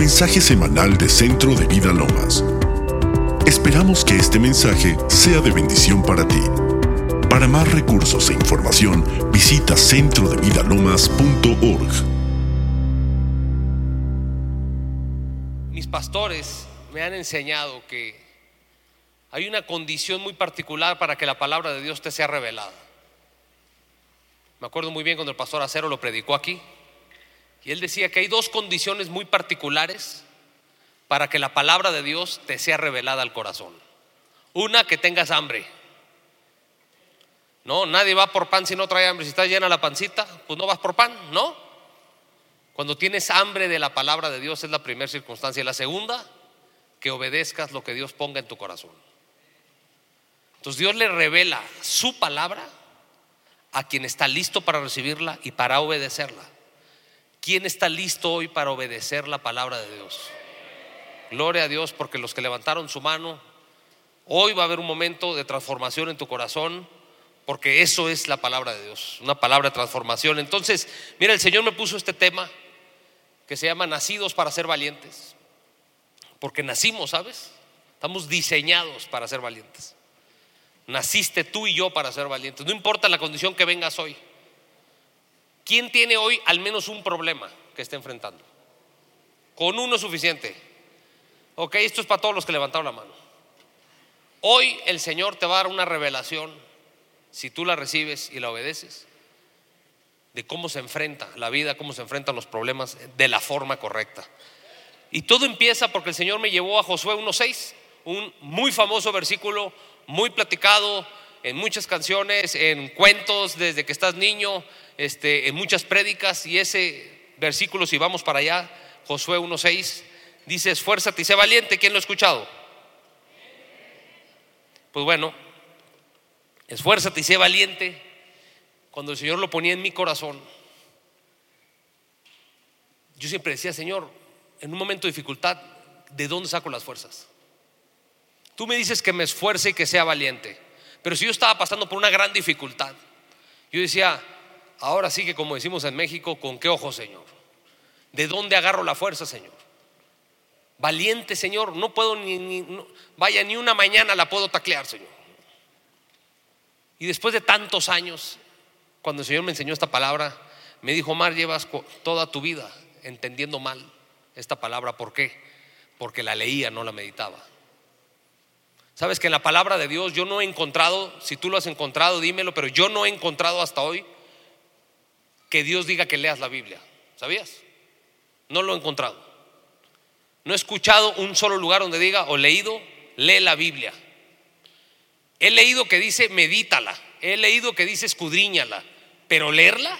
mensaje semanal de Centro de Vida Lomas. Esperamos que este mensaje sea de bendición para ti. Para más recursos e información, visita centrodevidalomas.org. Mis pastores me han enseñado que hay una condición muy particular para que la palabra de Dios te sea revelada. Me acuerdo muy bien cuando el pastor Acero lo predicó aquí. Y él decía que hay dos condiciones muy particulares para que la palabra de Dios te sea revelada al corazón. Una, que tengas hambre. No, nadie va por pan si no trae hambre. Si está llena la pancita, pues no vas por pan, ¿no? Cuando tienes hambre de la palabra de Dios es la primera circunstancia. Y la segunda, que obedezcas lo que Dios ponga en tu corazón. Entonces Dios le revela su palabra a quien está listo para recibirla y para obedecerla. ¿Quién está listo hoy para obedecer la palabra de Dios? Gloria a Dios porque los que levantaron su mano, hoy va a haber un momento de transformación en tu corazón, porque eso es la palabra de Dios, una palabra de transformación. Entonces, mira, el Señor me puso este tema que se llama Nacidos para ser valientes, porque nacimos, ¿sabes? Estamos diseñados para ser valientes. Naciste tú y yo para ser valientes, no importa la condición que vengas hoy. ¿Quién tiene hoy al menos un problema que esté enfrentando? Con uno suficiente. Ok, esto es para todos los que levantaron la mano. Hoy el Señor te va a dar una revelación, si tú la recibes y la obedeces, de cómo se enfrenta la vida, cómo se enfrentan los problemas de la forma correcta. Y todo empieza porque el Señor me llevó a Josué 1.6, un muy famoso versículo, muy platicado en muchas canciones, en cuentos desde que estás niño, este, en muchas prédicas y ese versículo, si vamos para allá, Josué 1.6, dice, esfuérzate y sé valiente. ¿Quién lo ha escuchado? Pues bueno, esfuérzate y sé valiente. Cuando el Señor lo ponía en mi corazón, yo siempre decía, Señor, en un momento de dificultad, ¿de dónde saco las fuerzas? Tú me dices que me esfuerce y que sea valiente, pero si yo estaba pasando por una gran dificultad, yo decía, Ahora sí que como decimos en México, ¿con qué ojo, Señor? ¿De dónde agarro la fuerza, Señor? Valiente, Señor, no puedo ni, vaya, ni una mañana la puedo taclear, Señor. Y después de tantos años, cuando el Señor me enseñó esta palabra, me dijo, Mar, llevas toda tu vida entendiendo mal esta palabra. ¿Por qué? Porque la leía, no la meditaba. Sabes que en la palabra de Dios yo no he encontrado, si tú lo has encontrado, dímelo, pero yo no he encontrado hasta hoy que Dios diga que leas la Biblia. ¿Sabías? No lo he encontrado. No he escuchado un solo lugar donde diga o leído, lee la Biblia. He leído que dice medítala. He leído que dice escudriñala. Pero leerla.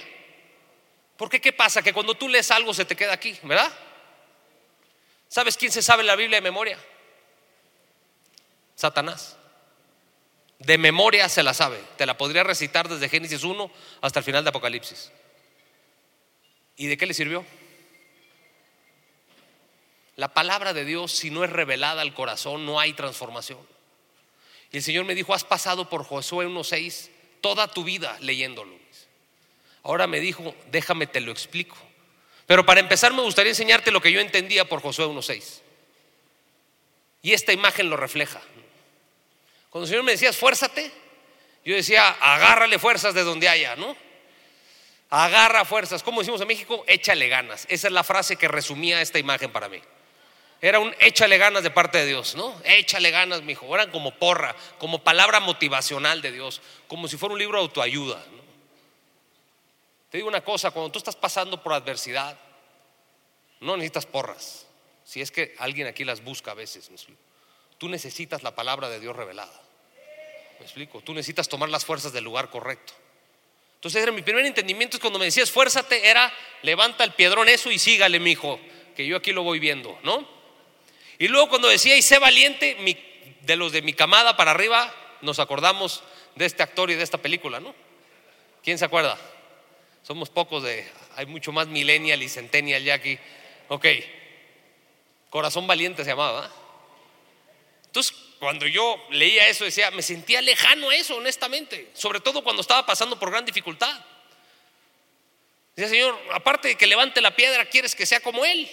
Porque ¿qué pasa? Que cuando tú lees algo se te queda aquí, ¿verdad? ¿Sabes quién se sabe la Biblia de memoria? Satanás. De memoria se la sabe. Te la podría recitar desde Génesis 1 hasta el final de Apocalipsis. ¿Y de qué le sirvió? La palabra de Dios, si no es revelada al corazón, no hay transformación. Y el Señor me dijo, has pasado por Josué 1.6 toda tu vida leyéndolo. Ahora me dijo, déjame te lo explico. Pero para empezar me gustaría enseñarte lo que yo entendía por Josué 1.6. Y esta imagen lo refleja. Cuando el Señor me decía, esfuérzate, yo decía, agárrale fuerzas de donde haya, ¿no? Agarra fuerzas. Como decimos en México, échale ganas. Esa es la frase que resumía esta imagen para mí. Era un échale ganas de parte de Dios, ¿no? Échale ganas, mi hijo. Eran como porra, como palabra motivacional de Dios, como si fuera un libro de autoayuda. Te digo una cosa, cuando tú estás pasando por adversidad, no necesitas porras. Si es que alguien aquí las busca a veces, Tú necesitas la palabra de Dios revelada. ¿Me explico? Tú necesitas tomar las fuerzas del lugar correcto. Entonces era mi primer entendimiento es cuando me decía esfuérzate, era levanta el piedrón eso y sígale, mi hijo, que yo aquí lo voy viendo, ¿no? Y luego cuando decía y sé valiente, de los de mi camada para arriba, nos acordamos de este actor y de esta película, ¿no? ¿Quién se acuerda? Somos pocos de, hay mucho más millennial y centennial ya aquí. Ok, Corazón Valiente se llamaba. Entonces, cuando yo leía eso, decía, me sentía lejano a eso, honestamente, sobre todo cuando estaba pasando por gran dificultad. Decía, Señor, aparte de que levante la piedra, quieres que sea como Él.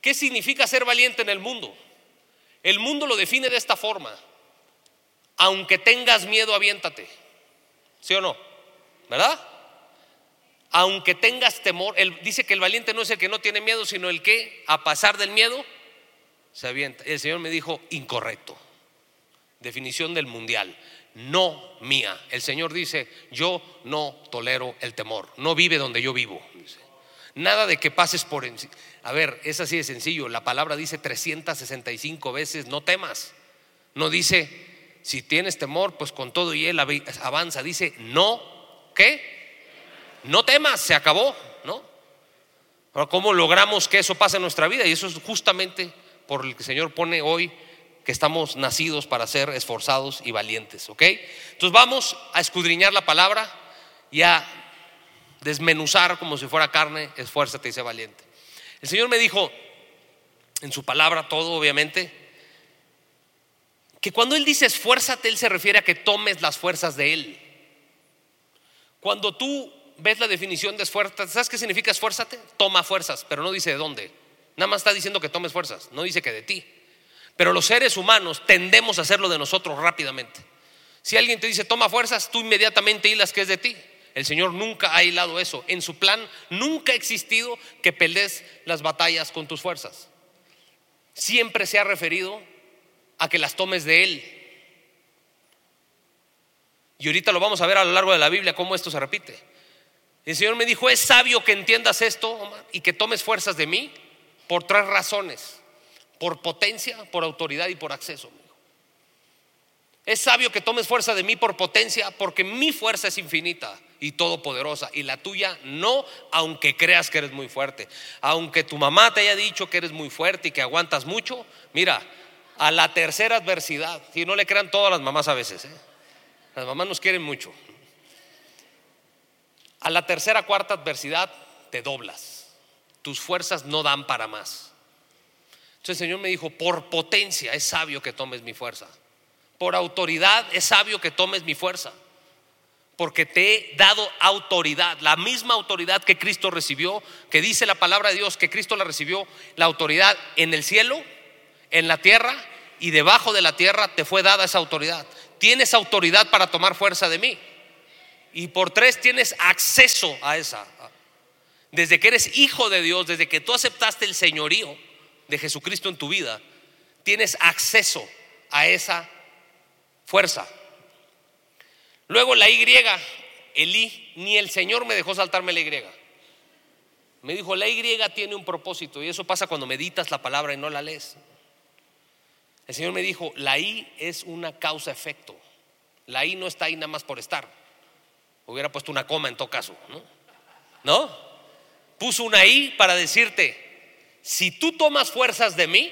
¿Qué significa ser valiente en el mundo? El mundo lo define de esta forma. Aunque tengas miedo, aviéntate. ¿Sí o no? ¿Verdad? Aunque tengas temor, él dice que el valiente no es el que no tiene miedo, sino el que, a pasar del miedo, El Señor me dijo, incorrecto. Definición del mundial, no mía. El Señor dice, yo no tolero el temor. No vive donde yo vivo. Nada de que pases por... A ver, es así de sencillo. La palabra dice 365 veces, no temas. No dice, si tienes temor, pues con todo y él avanza. Dice, no, ¿qué? No temas, se acabó, ¿no? Ahora, ¿cómo logramos que eso pase en nuestra vida? Y eso es justamente por el que el Señor pone hoy que estamos nacidos para ser esforzados y valientes, ¿ok? Entonces vamos a escudriñar la palabra y a desmenuzar como si fuera carne, esfuérzate y sé valiente. El Señor me dijo en su palabra todo, obviamente, que cuando Él dice esfuérzate, Él se refiere a que tomes las fuerzas de Él. Cuando tú ves la definición de esfuérzate, ¿sabes qué significa esfuérzate? Toma fuerzas, pero no dice de dónde. Nada más está diciendo que tomes fuerzas, no dice que de ti. Pero los seres humanos tendemos a hacerlo de nosotros rápidamente. Si alguien te dice toma fuerzas, tú inmediatamente hilas que es de ti. El Señor nunca ha hilado eso. En su plan nunca ha existido que pelees las batallas con tus fuerzas. Siempre se ha referido a que las tomes de Él. Y ahorita lo vamos a ver a lo largo de la Biblia cómo esto se repite. El Señor me dijo, es sabio que entiendas esto y que tomes fuerzas de mí por tres razones. Por potencia, por autoridad y por acceso. Es sabio que tomes fuerza de mí por potencia porque mi fuerza es infinita y todopoderosa y la tuya no, aunque creas que eres muy fuerte. Aunque tu mamá te haya dicho que eres muy fuerte y que aguantas mucho, mira, a la tercera adversidad, si no le crean todas las mamás a veces, ¿eh? las mamás nos quieren mucho. A la tercera, cuarta adversidad te doblas. Tus fuerzas no dan para más. Entonces el Señor me dijo, por potencia es sabio que tomes mi fuerza. Por autoridad es sabio que tomes mi fuerza porque te he dado autoridad, la misma autoridad que Cristo recibió, que dice la palabra de Dios que Cristo la recibió, la autoridad en el cielo, en la tierra y debajo de la tierra te fue dada esa autoridad. Tienes autoridad para tomar fuerza de mí. Y por tres tienes acceso a esa. Desde que eres hijo de Dios, desde que tú aceptaste el señorío de Jesucristo en tu vida, tienes acceso a esa fuerza. Luego la Y, el I, ni el Señor me dejó saltarme la Y. Me dijo, la Y tiene un propósito y eso pasa cuando meditas la palabra y no la lees. El Señor me dijo, la I es una causa-efecto. La I no está ahí nada más por estar. Hubiera puesto una coma en todo caso, ¿no? ¿No? Puso una I para decirte, si tú tomas fuerzas de mí,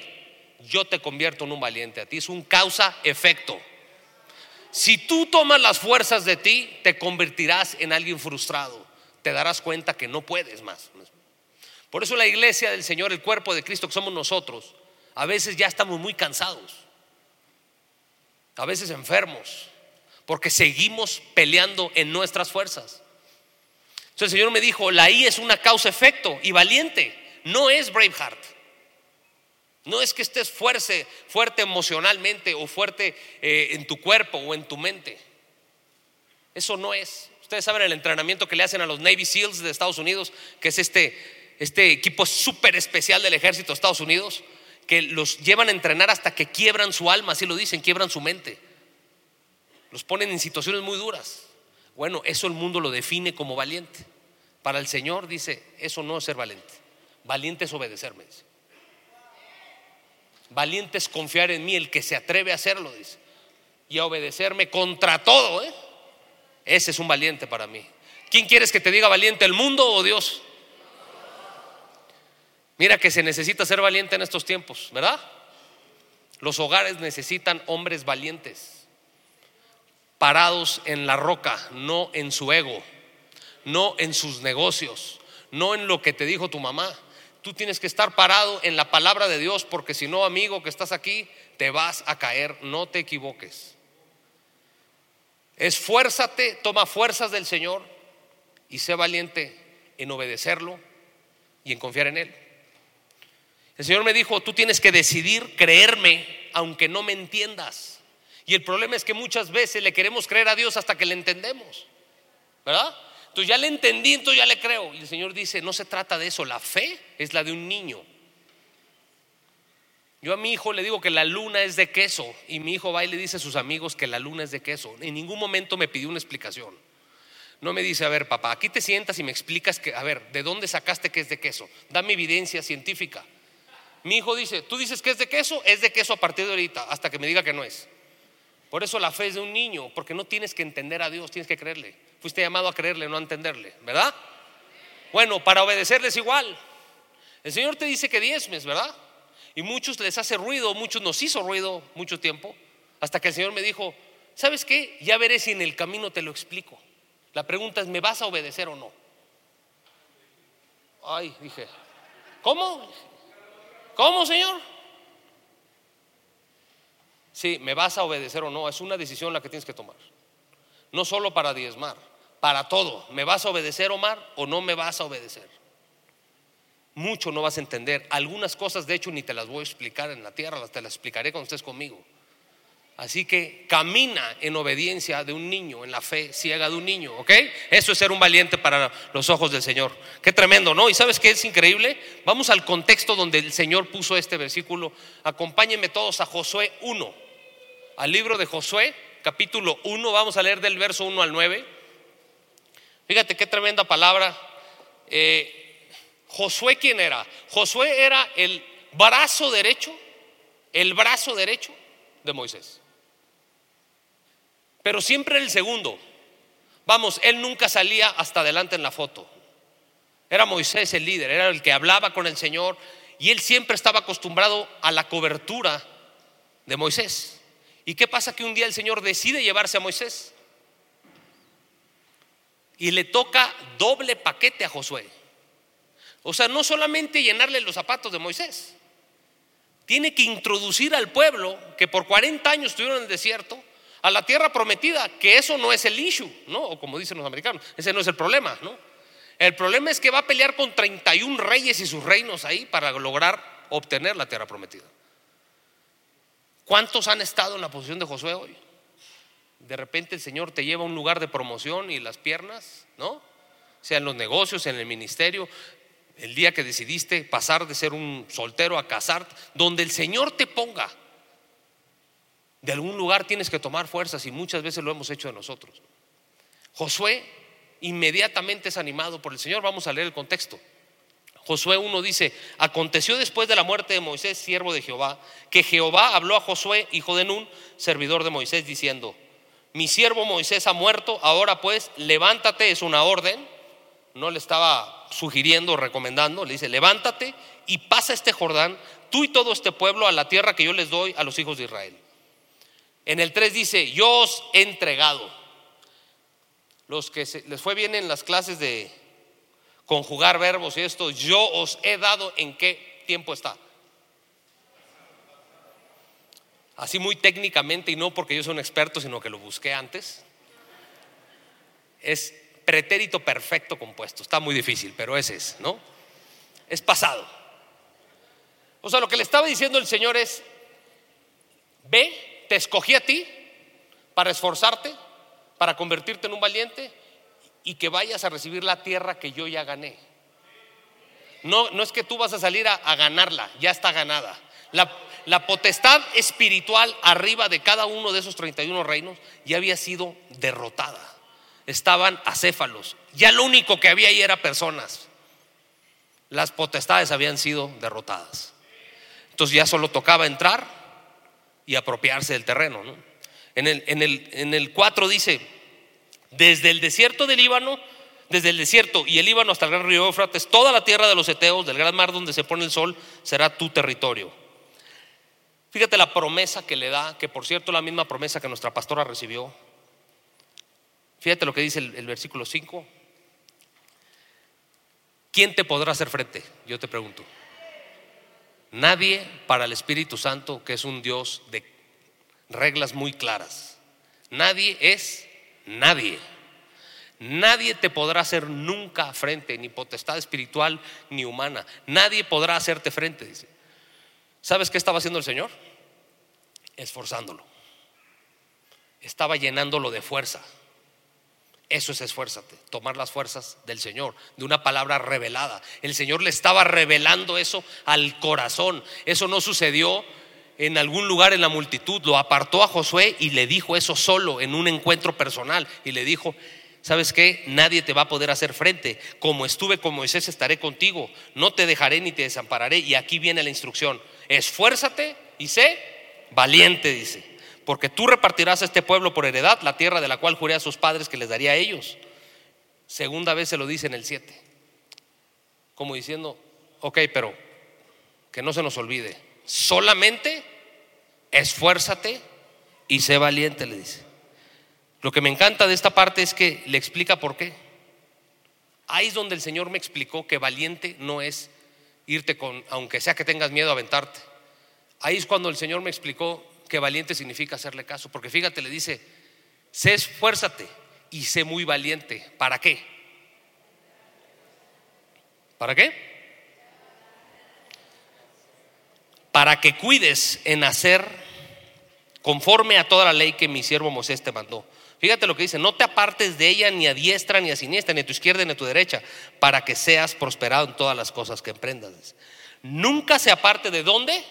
yo te convierto en un valiente. A ti es un causa-efecto. Si tú tomas las fuerzas de ti, te convertirás en alguien frustrado. Te darás cuenta que no puedes más. Por eso la iglesia del Señor, el cuerpo de Cristo que somos nosotros, a veces ya estamos muy cansados. A veces enfermos. Porque seguimos peleando en nuestras fuerzas. Entonces el Señor me dijo, la I es una causa-efecto y valiente. No es Braveheart. No es que estés fuerte, fuerte emocionalmente o fuerte eh, en tu cuerpo o en tu mente. Eso no es. Ustedes saben el entrenamiento que le hacen a los Navy SEALs de Estados Unidos, que es este, este equipo súper especial del ejército de Estados Unidos, que los llevan a entrenar hasta que quiebran su alma, así lo dicen, quiebran su mente. Los ponen en situaciones muy duras. Bueno, eso el mundo lo define como valiente. Para el Señor dice, eso no es ser valiente. Valiente es obedecerme. Valiente es confiar en mí, el que se atreve a hacerlo, dice. Y a obedecerme contra todo, ¿eh? Ese es un valiente para mí. ¿Quién quieres que te diga valiente, el mundo o Dios? Mira que se necesita ser valiente en estos tiempos, ¿verdad? Los hogares necesitan hombres valientes, parados en la roca, no en su ego, no en sus negocios, no en lo que te dijo tu mamá, Tú tienes que estar parado en la palabra de Dios porque si no, amigo que estás aquí, te vas a caer, no te equivoques. Esfuérzate, toma fuerzas del Señor y sé valiente en obedecerlo y en confiar en Él. El Señor me dijo, tú tienes que decidir creerme aunque no me entiendas. Y el problema es que muchas veces le queremos creer a Dios hasta que le entendemos. ¿Verdad? Entonces ya le entendí, entonces ya le creo. Y el Señor dice, no se trata de eso, la fe es la de un niño. Yo a mi hijo le digo que la luna es de queso y mi hijo va y le dice a sus amigos que la luna es de queso. En ningún momento me pidió una explicación. No me dice, a ver, papá, aquí te sientas y me explicas que, a ver, ¿de dónde sacaste que es de queso? Dame evidencia científica. Mi hijo dice, tú dices que es de queso, es de queso a partir de ahorita, hasta que me diga que no es. Por eso la fe es de un niño, porque no tienes que entender a Dios, tienes que creerle. Fuiste llamado a creerle, no a entenderle, ¿verdad? Bueno, para obedecerle es igual. El Señor te dice que diezmes, ¿verdad? Y muchos les hace ruido, muchos nos hizo ruido mucho tiempo, hasta que el Señor me dijo, ¿sabes qué? Ya veré si en el camino te lo explico. La pregunta es, ¿me vas a obedecer o no? Ay, dije, ¿cómo? ¿Cómo, Señor? Sí, ¿me vas a obedecer o no? Es una decisión la que tienes que tomar. No solo para diezmar, para todo. ¿Me vas a obedecer, Omar, o no me vas a obedecer? Mucho no vas a entender. Algunas cosas, de hecho, ni te las voy a explicar en la tierra, te las explicaré cuando estés conmigo. Así que camina en obediencia de un niño, en la fe ciega de un niño, ¿ok? Eso es ser un valiente para los ojos del Señor. Qué tremendo, ¿no? ¿Y sabes qué es increíble? Vamos al contexto donde el Señor puso este versículo. Acompáñenme todos a Josué 1, al libro de Josué, capítulo 1, vamos a leer del verso 1 al 9. Fíjate qué tremenda palabra. Eh, Josué, ¿quién era? Josué era el brazo derecho, el brazo derecho de Moisés pero siempre el segundo. Vamos, él nunca salía hasta adelante en la foto. Era Moisés el líder, era el que hablaba con el Señor y él siempre estaba acostumbrado a la cobertura de Moisés. ¿Y qué pasa que un día el Señor decide llevarse a Moisés? Y le toca doble paquete a Josué. O sea, no solamente llenarle los zapatos de Moisés, tiene que introducir al pueblo que por 40 años estuvieron en el desierto a la tierra prometida, que eso no es el issue, ¿no? O como dicen los americanos, ese no es el problema, ¿no? El problema es que va a pelear con 31 reyes y sus reinos ahí para lograr obtener la tierra prometida. ¿Cuántos han estado en la posición de Josué hoy? De repente el Señor te lleva a un lugar de promoción y las piernas, ¿no? Sea en los negocios, en el ministerio, el día que decidiste pasar de ser un soltero a casarte, donde el Señor te ponga de algún lugar tienes que tomar fuerzas y muchas veces lo hemos hecho de nosotros. Josué inmediatamente es animado por el Señor. Vamos a leer el contexto. Josué 1 dice, aconteció después de la muerte de Moisés, siervo de Jehová, que Jehová habló a Josué, hijo de Nun, servidor de Moisés, diciendo, mi siervo Moisés ha muerto, ahora pues levántate, es una orden, no le estaba sugiriendo o recomendando, le dice, levántate y pasa este Jordán, tú y todo este pueblo, a la tierra que yo les doy a los hijos de Israel. En el 3 dice, yo os he entregado. Los que les fue bien en las clases de conjugar verbos y esto, yo os he dado en qué tiempo está. Así muy técnicamente y no porque yo soy un experto, sino que lo busqué antes. Es pretérito perfecto compuesto. Está muy difícil, pero ese es, ¿no? Es pasado. O sea, lo que le estaba diciendo el Señor es, ve te escogí a ti para esforzarte, para convertirte en un valiente y que vayas a recibir la tierra que yo ya gané. No, no es que tú vas a salir a, ganarla, ya está ganada. La, potestad espiritual arriba de cada uno de esos 31 reinos ya había sido derrotada. Estaban acéfalos. Ya lo único que había ahí era personas. Las potestades habían sido derrotadas. Entonces ya solo tocaba entrar y apropiarse del terreno. En, el, en, el, en el 4 dice, desde el desierto del Líbano, desde el desierto y el Líbano hasta el gran río Éufrates, toda la tierra de los Eteos, del gran mar donde se pone el sol, será tu territorio. Fíjate la promesa que le da, que por cierto la misma promesa que nuestra pastora recibió. Fíjate lo que dice el, el versículo 5. ¿Quién te podrá hacer frente? Yo te pregunto. Nadie para el Espíritu Santo, que es un Dios de reglas muy claras. Nadie es nadie. Nadie te podrá hacer nunca frente, ni potestad espiritual ni humana. Nadie podrá hacerte frente, dice. ¿Sabes qué estaba haciendo el Señor? Esforzándolo. Estaba llenándolo de fuerza. Eso es esfuérzate, tomar las fuerzas del Señor, de una palabra revelada. El Señor le estaba revelando eso al corazón. Eso no sucedió en algún lugar en la multitud. Lo apartó a Josué y le dijo eso solo en un encuentro personal. Y le dijo, ¿sabes qué? Nadie te va a poder hacer frente. Como estuve con Moisés, estaré contigo. No te dejaré ni te desampararé. Y aquí viene la instrucción. Esfuérzate y sé valiente, dice porque tú repartirás a este pueblo por heredad la tierra de la cual juré a sus padres que les daría a ellos. Segunda vez se lo dice en el 7, como diciendo, ok, pero que no se nos olvide, solamente esfuérzate y sé valiente, le dice. Lo que me encanta de esta parte es que le explica por qué. Ahí es donde el Señor me explicó que valiente no es irte con, aunque sea que tengas miedo a aventarte. Ahí es cuando el Señor me explicó que valiente significa hacerle caso. Porque fíjate, le dice, sé esfuérzate y sé muy valiente. ¿Para qué? ¿Para qué? Para que cuides en hacer conforme a toda la ley que mi siervo Moisés te mandó. Fíjate lo que dice, no te apartes de ella ni a diestra ni a siniestra, ni a tu izquierda ni a tu derecha, para que seas prosperado en todas las cosas que emprendas. Nunca se aparte de dónde?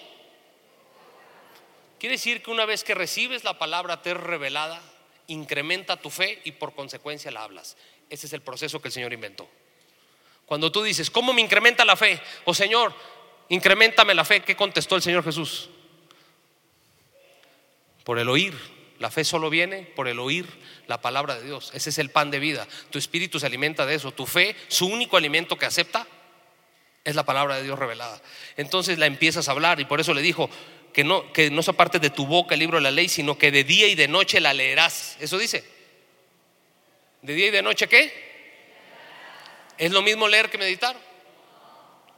Quiere decir que una vez que recibes la palabra te revelada, incrementa tu fe y por consecuencia la hablas. Ese es el proceso que el Señor inventó. Cuando tú dices, ¿cómo me incrementa la fe? O oh, Señor, incrementame la fe. ¿Qué contestó el Señor Jesús? Por el oír. La fe solo viene por el oír la palabra de Dios. Ese es el pan de vida. Tu espíritu se alimenta de eso. Tu fe, su único alimento que acepta, es la palabra de Dios revelada. Entonces la empiezas a hablar y por eso le dijo, que no, que no sea parte de tu boca el libro de la ley, sino que de día y de noche la leerás. Eso dice. ¿De día y de noche qué? ¿Es lo mismo leer que meditar?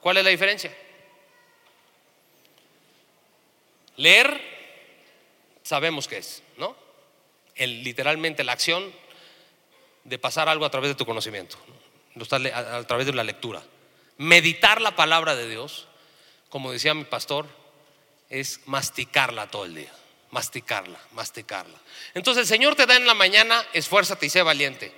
¿Cuál es la diferencia? Leer, sabemos qué es, ¿no? El, literalmente la acción de pasar algo a través de tu conocimiento, a través de la lectura. Meditar la palabra de Dios, como decía mi pastor, es masticarla todo el día. Masticarla, masticarla. Entonces el Señor te da en la mañana, esfuérzate y sé valiente.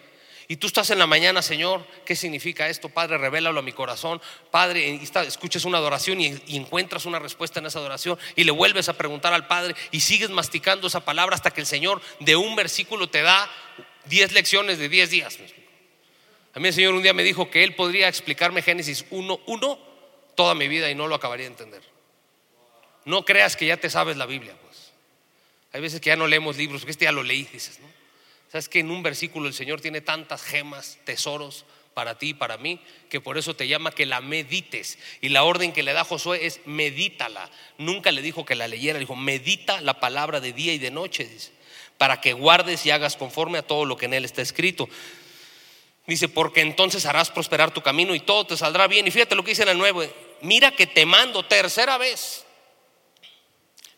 Y tú estás en la mañana, Señor, ¿qué significa esto? Padre, revélalo a mi corazón. Padre, escuches una adoración y, y, encuentras una respuesta en esa adoración y le vuelves a preguntar al Padre y sigues masticando esa palabra hasta que el Señor de un versículo te da 10 lecciones de 10 días. A mí el Señor un día me dijo que Él podría explicarme Génesis 1.1 toda mi vida y no lo acabaría de entender. No creas que ya te sabes la Biblia, pues. Hay veces que ya no leemos libros, porque este ya lo leí, dices, ¿no? Sabes que en un versículo el Señor tiene tantas gemas, tesoros para ti y para mí, que por eso te llama que la medites. Y la orden que le da Josué es medítala. Nunca le dijo que la leyera, dijo, medita la palabra de día y de noche, para que guardes y hagas conforme a todo lo que en él está escrito. Dice, porque entonces harás prosperar tu camino y todo te saldrá bien. Y fíjate lo que dice en el nuevo, mira que te mando tercera vez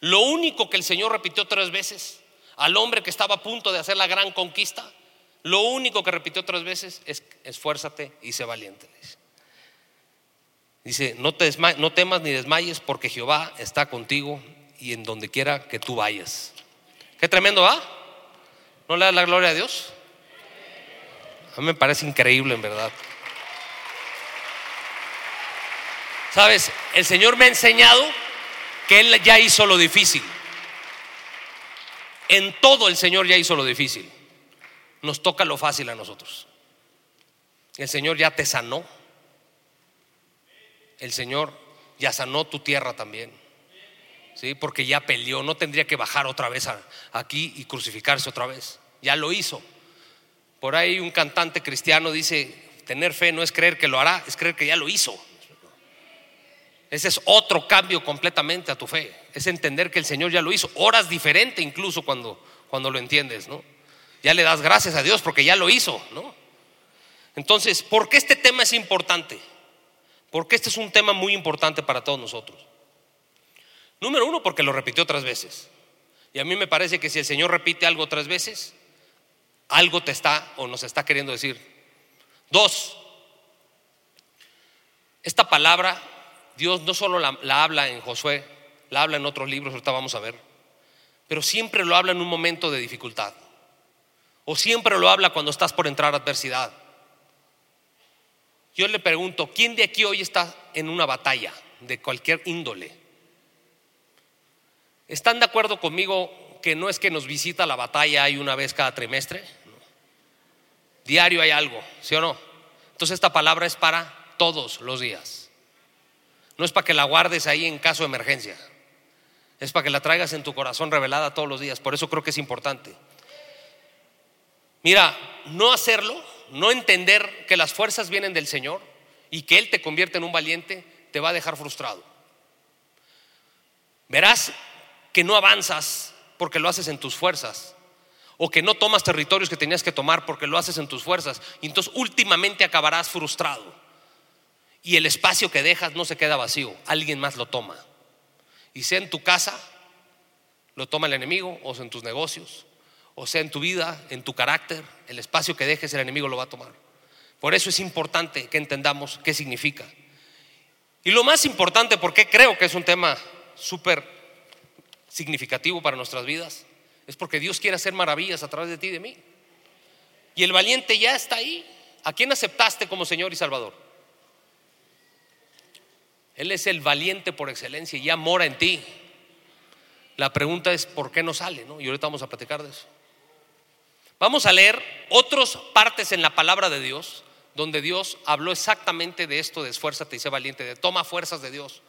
lo único que el Señor repitió tres veces al hombre que estaba a punto de hacer la gran conquista, lo único que repitió tres veces es esfuérzate y sé valiente. Dice, no, te no temas ni desmayes porque Jehová está contigo y en donde quiera que tú vayas. Qué tremendo, ¿va? ¿No le das la gloria a Dios? A mí me parece increíble, en verdad. Sabes, el Señor me ha enseñado que Él ya hizo lo difícil. En todo el Señor ya hizo lo difícil. Nos toca lo fácil a nosotros. El Señor ya te sanó. El Señor ya sanó tu tierra también. ¿Sí? Porque ya peleó, no tendría que bajar otra vez aquí y crucificarse otra vez. Ya lo hizo. Por ahí un cantante cristiano dice, tener fe no es creer que lo hará, es creer que ya lo hizo. Ese es otro cambio completamente a tu fe. Es entender que el Señor ya lo hizo. Horas diferente incluso cuando, cuando lo entiendes, ¿no? Ya le das gracias a Dios porque ya lo hizo, ¿no? Entonces, ¿por qué este tema es importante? Porque este es un tema muy importante para todos nosotros. Número uno, porque lo repitió tres veces. Y a mí me parece que si el Señor repite algo tres veces, algo te está o nos está queriendo decir. Dos, esta palabra Dios no solo la, habla en Josué la habla en otros libros, ahorita vamos a ver, pero siempre lo habla en un momento de dificultad. O siempre lo habla cuando estás por entrar a adversidad. Yo le pregunto, ¿quién de aquí hoy está en una batalla de cualquier índole? ¿Están de acuerdo conmigo que no es que nos visita la batalla hay una vez cada trimestre? Diario hay algo, ¿sí o no? Entonces esta palabra es para todos los días. No es para que la guardes ahí en caso de emergencia. Es para que la traigas en tu corazón revelada todos los días. Por eso creo que es importante. Mira, no hacerlo, no entender que las fuerzas vienen del Señor y que Él te convierte en un valiente, te va a dejar frustrado. Verás que no avanzas porque lo haces en tus fuerzas, o que no tomas territorios que tenías que tomar porque lo haces en tus fuerzas, y entonces últimamente acabarás frustrado. Y el espacio que dejas no se queda vacío, alguien más lo toma. Y sea en tu casa, lo toma el enemigo, o sea en tus negocios, o sea en tu vida, en tu carácter, el espacio que dejes el enemigo lo va a tomar. Por eso es importante que entendamos qué significa. Y lo más importante, porque creo que es un tema súper significativo para nuestras vidas, es porque Dios quiere hacer maravillas a través de ti y de mí. Y el valiente ya está ahí. ¿A quién aceptaste como Señor y Salvador? Él es el valiente por excelencia y ya mora en ti. La pregunta es, ¿por qué no sale? ¿no? Y ahorita vamos a platicar de eso. Vamos a leer otras partes en la palabra de Dios donde Dios habló exactamente de esto de esfuérzate y sé valiente, de toma fuerzas de Dios,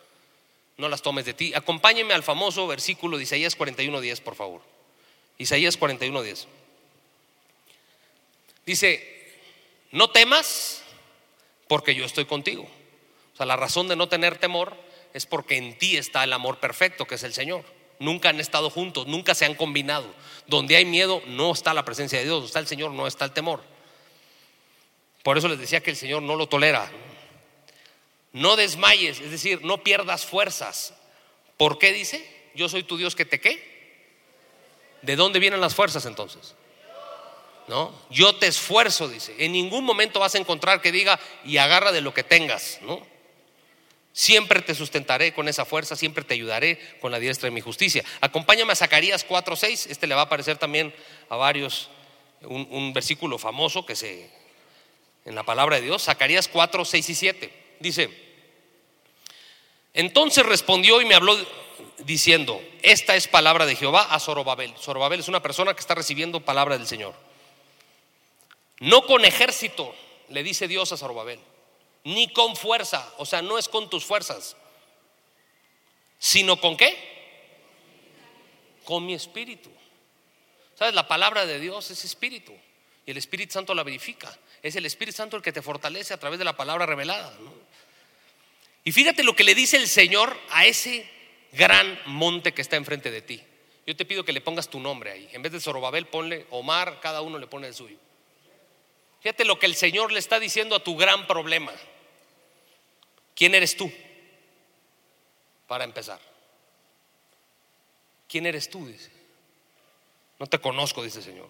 no las tomes de ti. Acompáñeme al famoso versículo de Isaías 41.10, por favor. Isaías 41.10. Dice, no temas porque yo estoy contigo. La razón de no tener temor es porque en ti está el amor perfecto, que es el Señor. Nunca han estado juntos, nunca se han combinado. Donde hay miedo no está la presencia de Dios, está el Señor no está el temor. Por eso les decía que el Señor no lo tolera. No desmayes, es decir, no pierdas fuerzas. ¿Por qué dice? Yo soy tu Dios que te qué. ¿De dónde vienen las fuerzas entonces? ¿No? Yo te esfuerzo, dice. En ningún momento vas a encontrar que diga y agarra de lo que tengas, ¿no? Siempre te sustentaré con esa fuerza, siempre te ayudaré con la diestra de mi justicia. Acompáñame a Zacarías 4:6, este le va a aparecer también a varios un, un versículo famoso que se en la palabra de Dios, Zacarías 4, 6 y 7. Dice, entonces respondió y me habló diciendo, esta es palabra de Jehová a Zorobabel. Zorobabel es una persona que está recibiendo palabra del Señor. No con ejército, le dice Dios a Zorobabel, ni con fuerza, o sea, no es con tus fuerzas, sino con qué? Con mi espíritu. ¿Sabes? La palabra de Dios es espíritu y el Espíritu Santo la verifica. Es el Espíritu Santo el que te fortalece a través de la palabra revelada. Y fíjate lo que le dice el Señor a ese gran monte que está enfrente de ti. Yo te pido que le pongas tu nombre ahí. En vez de Zorobabel, ponle Omar, cada uno le pone el suyo. Fíjate lo que el Señor le está diciendo a tu gran problema. ¿Quién eres tú? Para empezar. ¿Quién eres tú? Dice. No te conozco, dice el Señor.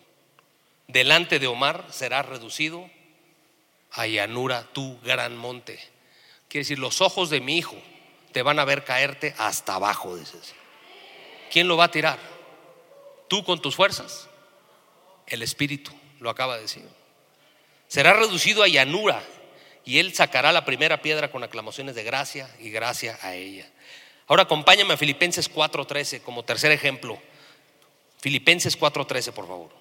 Delante de Omar será reducido a llanura tu gran monte. Quiere decir, los ojos de mi hijo te van a ver caerte hasta abajo, dices. ¿Quién lo va a tirar? ¿Tú con tus fuerzas? El Espíritu, lo acaba de decir. Será reducido a llanura y él sacará la primera piedra con aclamaciones de gracia y gracia a ella. Ahora acompáñame a Filipenses 4:13 como tercer ejemplo. Filipenses 4:13, por favor.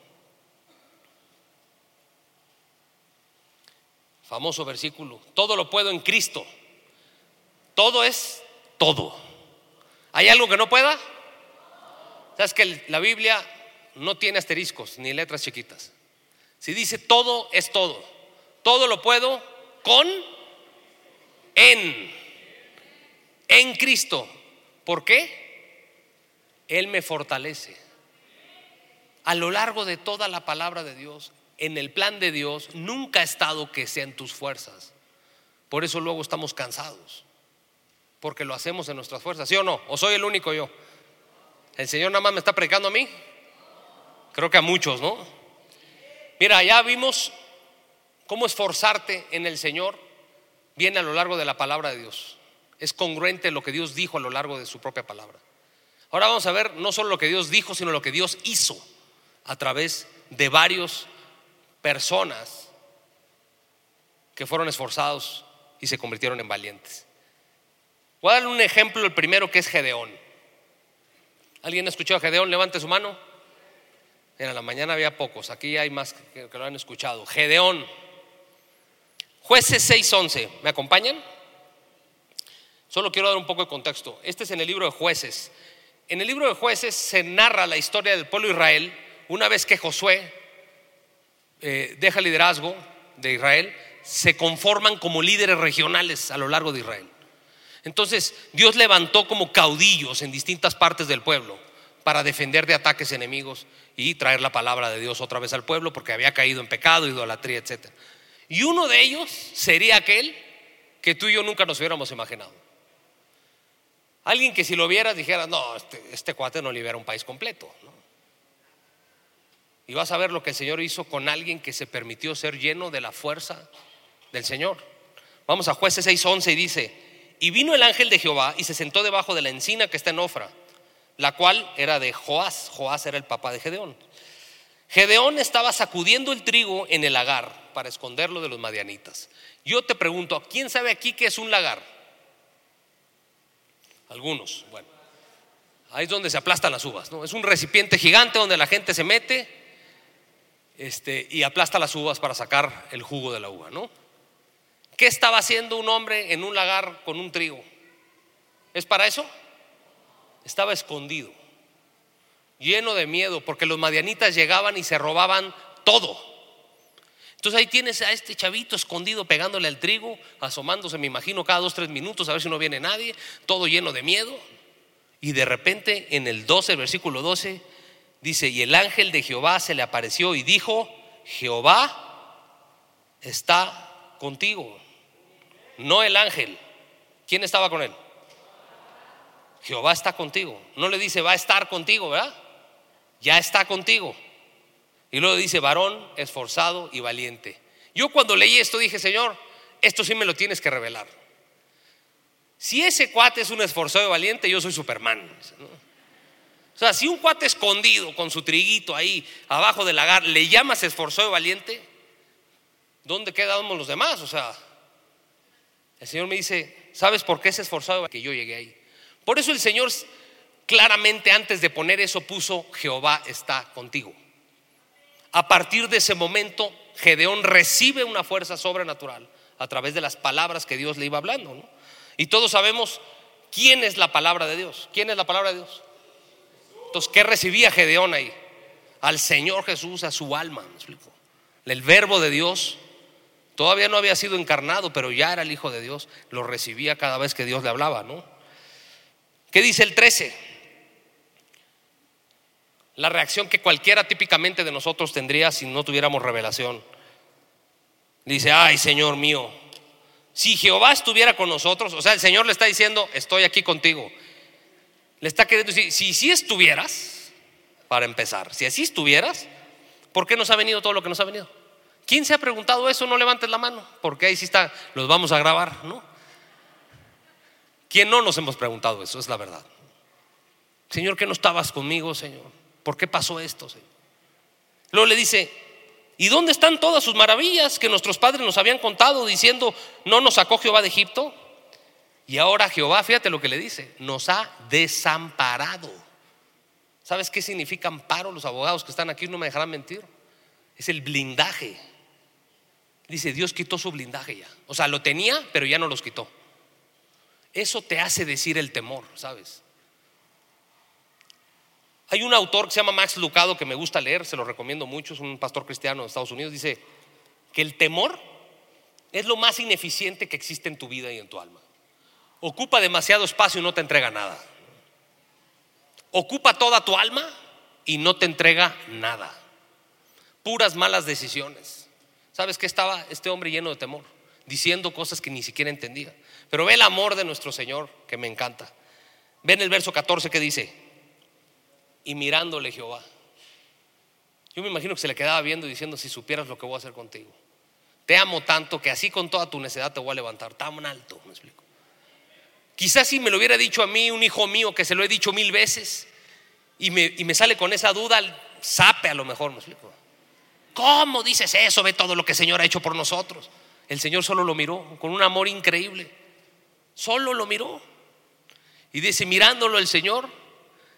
Famoso versículo. Todo lo puedo en Cristo. Todo es todo. ¿Hay algo que no pueda? ¿Sabes que la Biblia no tiene asteriscos ni letras chiquitas? Si dice todo es todo. Todo lo puedo con, en, en Cristo. ¿Por qué? Él me fortalece. A lo largo de toda la palabra de Dios, en el plan de Dios nunca ha estado que sean tus fuerzas. Por eso luego estamos cansados. Porque lo hacemos en nuestras fuerzas, ¿sí o no? ¿O soy el único yo? ¿El Señor nada más me está predicando a mí? Creo que a muchos, ¿no? Mira, ya vimos cómo esforzarte en el Señor viene a lo largo de la palabra de Dios. Es congruente lo que Dios dijo a lo largo de su propia palabra. Ahora vamos a ver no solo lo que Dios dijo, sino lo que Dios hizo a través de varias personas que fueron esforzados y se convirtieron en valientes. Voy a darle un ejemplo, el primero que es Gedeón. ¿Alguien ha escuchado a Gedeón? Levante su mano. En la mañana había pocos, aquí hay más que, que lo han escuchado. Gedeón. Jueces 6:11, ¿me acompañan? Solo quiero dar un poco de contexto. Este es en el libro de jueces. En el libro de jueces se narra la historia del pueblo de Israel una vez que Josué eh, deja el liderazgo de Israel, se conforman como líderes regionales a lo largo de Israel. Entonces Dios levantó como caudillos en distintas partes del pueblo para defender de ataques enemigos y traer la palabra de Dios otra vez al pueblo porque había caído en pecado, idolatría, etc. Y uno de ellos sería aquel que tú y yo nunca nos hubiéramos imaginado. Alguien que si lo vieras dijera, no, este, este, cuate no libera un país completo. Y vas a ver lo que el Señor hizo con alguien que se permitió ser lleno de la fuerza del Señor. Vamos a jueces 6:11 y dice, y vino el ángel de Jehová y se sentó debajo de la encina que está en Ofra, la cual era de Joás. Joás era el papá de Gedeón. Gedeón estaba sacudiendo el trigo en el lagar para esconderlo de los madianitas. Yo te pregunto, ¿quién sabe aquí qué es un lagar? Algunos, bueno. Ahí es donde se aplastan las uvas, ¿no? Es un recipiente gigante donde la gente se mete este, y aplasta las uvas para sacar el jugo de la uva, ¿no? ¿Qué estaba haciendo un hombre en un lagar con un trigo? ¿Es para eso? Estaba escondido, lleno de miedo, porque los madianitas llegaban y se robaban todo. Entonces ahí tienes a este chavito escondido pegándole al trigo, asomándose, me imagino, cada dos, tres minutos a ver si no viene nadie, todo lleno de miedo. Y de repente en el 12, versículo 12, dice, y el ángel de Jehová se le apareció y dijo, Jehová está contigo. No el ángel. ¿Quién estaba con él? Jehová está contigo. No le dice, va a estar contigo, ¿verdad? Ya está contigo. Y luego dice, varón esforzado y valiente. Yo cuando leí esto dije, Señor, esto sí me lo tienes que revelar. Si ese cuate es un esforzado y valiente, yo soy Superman. O sea, si un cuate escondido con su triguito ahí abajo del lagar le llamas esforzado y valiente, ¿dónde quedamos los demás? O sea, el Señor me dice, ¿sabes por qué es esforzado? Que yo llegué ahí. Por eso el Señor claramente antes de poner eso puso, Jehová está contigo. A partir de ese momento, Gedeón recibe una fuerza sobrenatural a través de las palabras que Dios le iba hablando. Y todos sabemos quién es la palabra de Dios. ¿Quién es la palabra de Dios? Entonces, ¿qué recibía Gedeón ahí? Al Señor Jesús, a su alma, ¿me explico? El verbo de Dios todavía no había sido encarnado, pero ya era el Hijo de Dios. Lo recibía cada vez que Dios le hablaba, ¿no? ¿Qué dice el 13? La reacción que cualquiera típicamente de nosotros tendría si no tuviéramos revelación. Dice, ay Señor mío, si Jehová estuviera con nosotros, o sea, el Señor le está diciendo, estoy aquí contigo. Le está queriendo decir, si, si estuvieras, para empezar, si así estuvieras, ¿por qué nos ha venido todo lo que nos ha venido? ¿Quién se ha preguntado eso? No levantes la mano, porque ahí sí está, los vamos a grabar, ¿no? ¿Quién no nos hemos preguntado eso? Es la verdad. Señor, que no estabas conmigo, Señor? ¿Por qué pasó esto? Luego le dice, ¿y dónde están todas sus maravillas que nuestros padres nos habían contado diciendo, no nos sacó Jehová de Egipto? Y ahora Jehová, fíjate lo que le dice, nos ha desamparado. ¿Sabes qué significa amparo? Los abogados que están aquí no me dejarán mentir. Es el blindaje. Dice, Dios quitó su blindaje ya. O sea, lo tenía, pero ya no los quitó. Eso te hace decir el temor, ¿sabes? Hay un autor que se llama Max Lucado que me gusta leer, se lo recomiendo mucho, es un pastor cristiano de Estados Unidos, dice que el temor es lo más ineficiente que existe en tu vida y en tu alma. Ocupa demasiado espacio y no te entrega nada. Ocupa toda tu alma y no te entrega nada. Puras malas decisiones. ¿Sabes qué estaba este hombre lleno de temor? Diciendo cosas que ni siquiera entendía. Pero ve el amor de nuestro Señor que me encanta. Ven el verso 14 que dice, y mirándole Jehová. Yo me imagino que se le quedaba viendo y diciendo, si supieras lo que voy a hacer contigo. Te amo tanto que así con toda tu necedad te voy a levantar tan alto, me explico. Quizás si me lo hubiera dicho a mí un hijo mío que se lo he dicho mil veces y me, y me sale con esa duda, sape a lo mejor, me explico. ¿Cómo dices eso? Ve todo lo que el Señor ha hecho por nosotros. El Señor solo lo miró con un amor increíble. Solo lo miró. Y dice, mirándolo el Señor,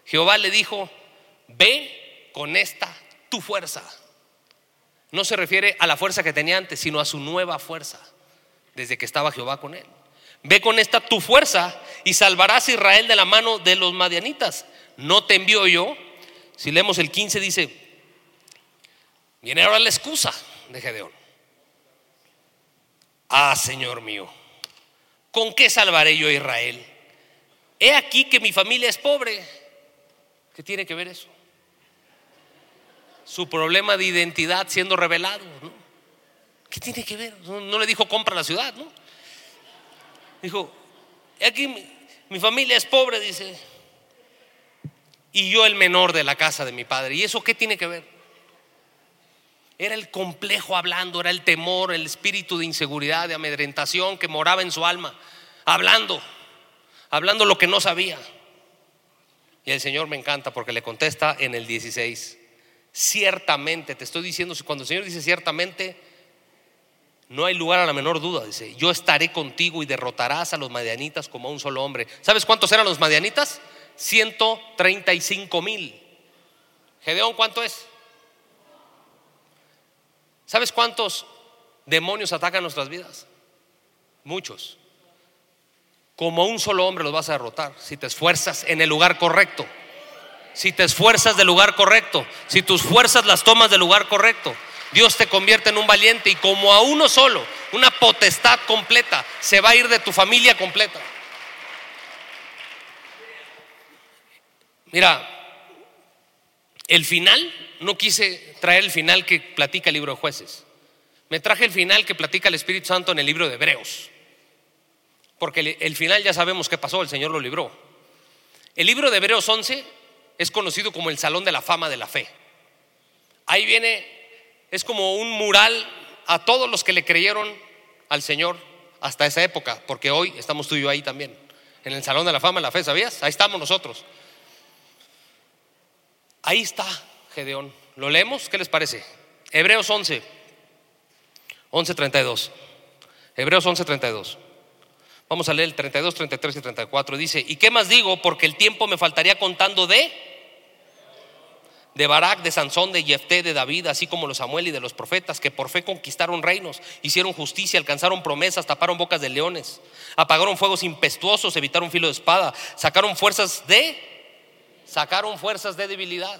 Jehová le dijo, ve con esta tu fuerza. No se refiere a la fuerza que tenía antes, sino a su nueva fuerza, desde que estaba Jehová con él. Ve con esta tu fuerza y salvarás a Israel de la mano de los madianitas. No te envío yo. Si leemos el 15 dice, viene ahora la excusa de Gedeón. Ah, Señor mío, ¿con qué salvaré yo a Israel? He aquí que mi familia es pobre. ¿Qué tiene que ver eso? su problema de identidad siendo revelado. ¿no? ¿Qué tiene que ver? No, le dijo compra la ciudad, ¿no? Dijo, aquí mi, familia es pobre, dice, y yo el menor de la casa de mi padre. ¿Y eso qué tiene que ver? Era el complejo hablando, era el temor, el espíritu de inseguridad, de amedrentación que moraba en su alma, hablando, hablando lo que no sabía. Y el Señor me encanta porque le contesta en el 16 ciertamente, te estoy diciendo, cuando el Señor dice ciertamente, no hay lugar a la menor duda, dice, yo estaré contigo y derrotarás a los madianitas como a un solo hombre. ¿Sabes cuántos eran los madianitas? 135 mil. Gedeón, ¿cuánto es? ¿Sabes cuántos demonios atacan nuestras vidas? Muchos. Como a un solo hombre los vas a derrotar si te esfuerzas en el lugar correcto si te esfuerzas del lugar correcto, si tus fuerzas las tomas del lugar correcto, Dios te convierte en un valiente y como a uno solo, una potestad completa, se va a ir de tu familia completa. Mira, el final, no quise traer el final que platica el libro de jueces. Me traje el final que platica el Espíritu Santo en el libro de Hebreos. Porque el final ya sabemos qué pasó, el Señor lo libró. El libro de Hebreos 11 es conocido como el Salón de la Fama de la Fe. Ahí viene, es como un mural a todos los que le creyeron al Señor hasta esa época, porque hoy estamos tú y yo ahí también, en el Salón de la Fama de la Fe, ¿sabías? Ahí estamos nosotros. Ahí está Gedeón. ¿Lo leemos? ¿Qué les parece? Hebreos 11, 11.32. Hebreos 11.32. Vamos a leer el 32, 33 y 34. Dice, ¿y qué más digo? Porque el tiempo me faltaría contando de de Barak, de Sansón, de Jefté, de David, así como los Samuel y de los profetas, que por fe conquistaron reinos, hicieron justicia, alcanzaron promesas, taparon bocas de leones, apagaron fuegos impetuosos, evitaron filo de espada, sacaron fuerzas de, sacaron fuerzas de debilidad.